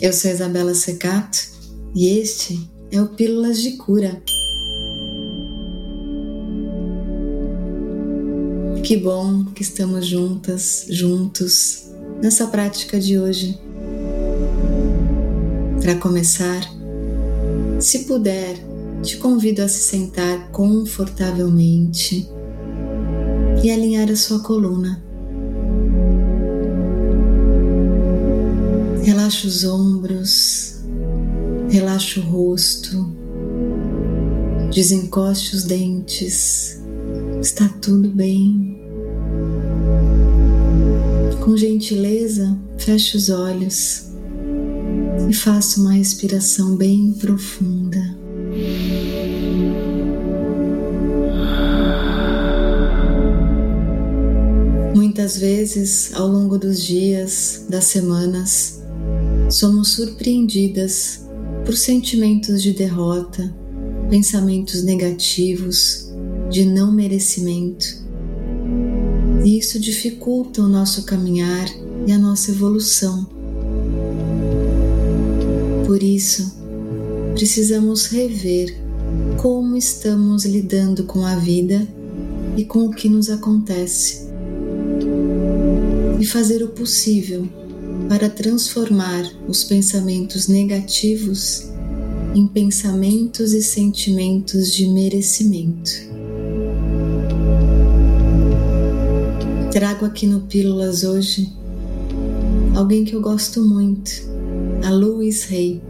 Eu sou Isabela Secato e este é o Pílulas de Cura. Que bom que estamos juntas, juntos nessa prática de hoje. Para começar, se puder, te convido a se sentar confortavelmente e alinhar a sua coluna. Relaxa os ombros, relaxa o rosto, desencoste os dentes, está tudo bem. Com gentileza, feche os olhos e faça uma respiração bem profunda. Muitas vezes, ao longo dos dias, das semanas, somos surpreendidas por sentimentos de derrota, pensamentos negativos, de não merecimento. E isso dificulta o nosso caminhar e a nossa evolução. Por isso, precisamos rever como estamos lidando com a vida e com o que nos acontece e fazer o possível para transformar os pensamentos negativos em pensamentos e sentimentos de merecimento. Trago aqui no Pílulas hoje alguém que eu gosto muito, a Louise Hay.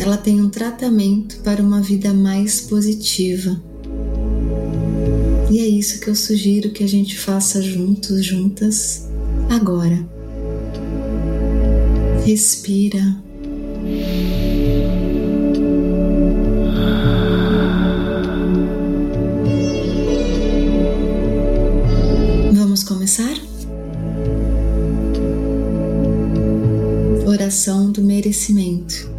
Ela tem um tratamento para uma vida mais positiva. E é isso que eu sugiro que a gente faça juntos, juntas, agora. Respira. Vamos começar? Oração do merecimento.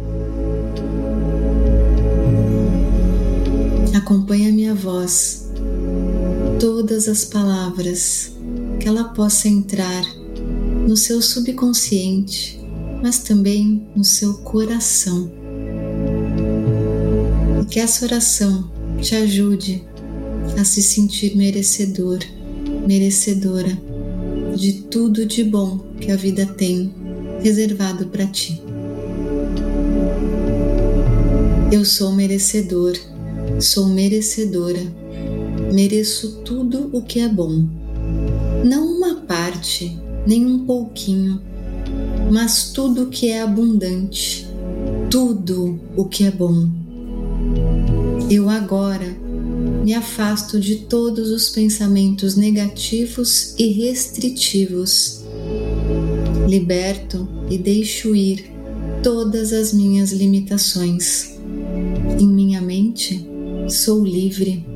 Acompanhe a minha voz, todas as palavras, que ela possa entrar no seu subconsciente mas também no seu coração. E que essa oração te ajude a se sentir merecedor, merecedora de tudo de bom que a vida tem reservado para ti. Eu sou merecedor, sou merecedora, mereço tudo o que é bom. Não uma parte, nem um pouquinho mas tudo o que é abundante, tudo o que é bom. Eu agora me afasto de todos os pensamentos negativos e restritivos. Liberto e deixo ir todas as minhas limitações. Em minha mente, sou livre.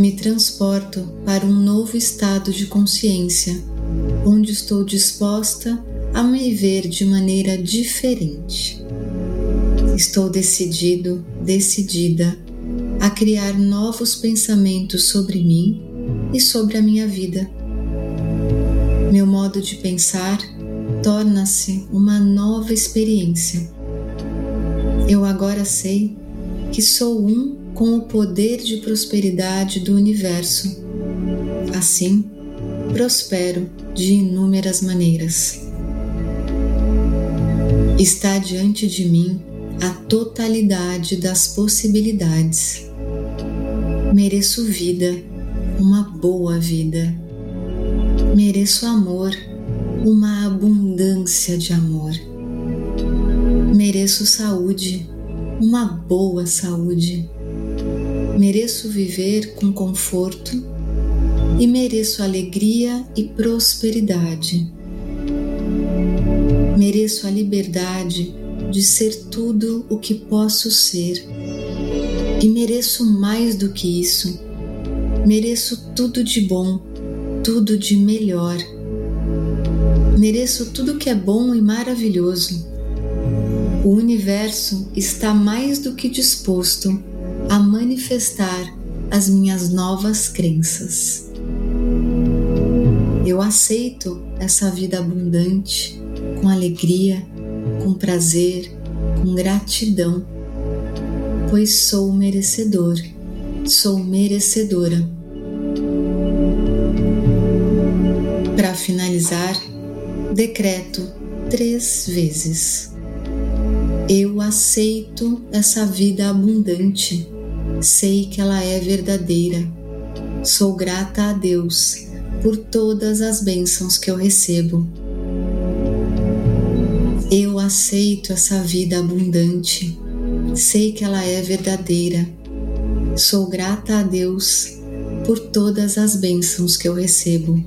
Me transporto para um novo estado de consciência, onde estou disposta a me ver de maneira diferente. Estou decidido, decidida a criar novos pensamentos sobre mim e sobre a minha vida. Meu modo de pensar torna-se uma nova experiência. Eu agora sei que sou um com o poder de prosperidade do universo. Assim, prospero de inúmeras maneiras. Está diante de mim a totalidade das possibilidades. Mereço vida, uma boa vida. Mereço amor, uma abundância de amor. Mereço saúde, uma boa saúde mereço viver com conforto e mereço alegria e prosperidade. Mereço a liberdade de ser tudo o que posso ser e mereço mais do que isso. Mereço tudo de bom, tudo de melhor. Mereço tudo que é bom e maravilhoso. O universo está mais do que disposto a manifestar as minhas novas crenças. Eu aceito essa vida abundante com alegria, com prazer, com gratidão, pois sou merecedor, sou merecedora. Para finalizar, decreto três vezes. Eu aceito essa vida abundante, sei que ela é verdadeira. Sou grata a Deus por todas as bênçãos que eu recebo. Eu aceito essa vida abundante, sei que ela é verdadeira. Sou grata a Deus por todas as bênçãos que eu recebo.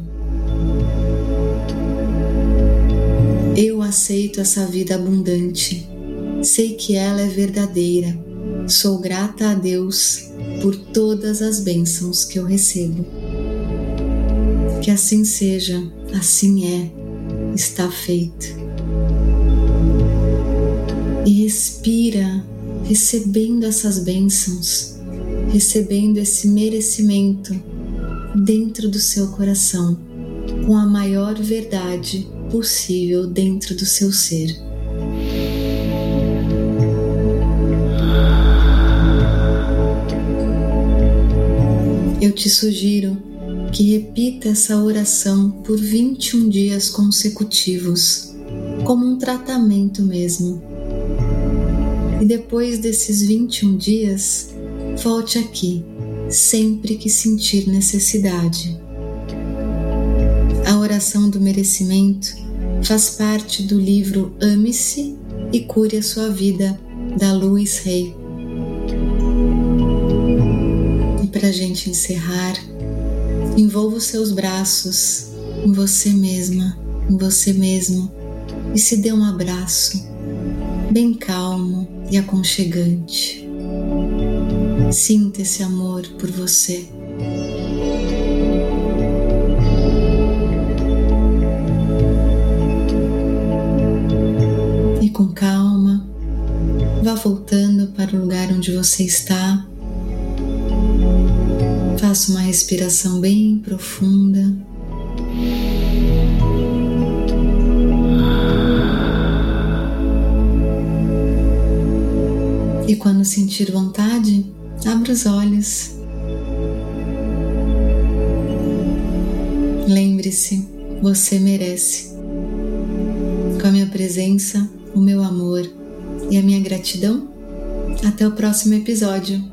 Eu aceito essa vida abundante, sei que ela é verdadeira. Sou grata a Deus por todas as bênçãos que eu recebo. Que assim seja, assim é, está feito. E respira, recebendo essas bênçãos, recebendo esse merecimento dentro do seu coração, com a maior verdade possível dentro do seu ser. Te sugiro que repita essa oração por 21 dias consecutivos, como um tratamento mesmo. E depois desses 21 dias, volte aqui sempre que sentir necessidade. A oração do merecimento faz parte do livro Ame-se e Cure a Sua Vida, da Louise Hay. Para a gente encerrar, Envolva os seus braços em você mesma, em você mesmo e se dê um abraço bem calmo e aconchegante. Sinta esse amor por você. E com calma, vá voltando para o lugar onde você está Faça uma respiração bem profunda. E quando sentir vontade, abra os olhos. Lembre-se, você merece. Com a minha presença, o meu amor e a minha gratidão, até o próximo episódio.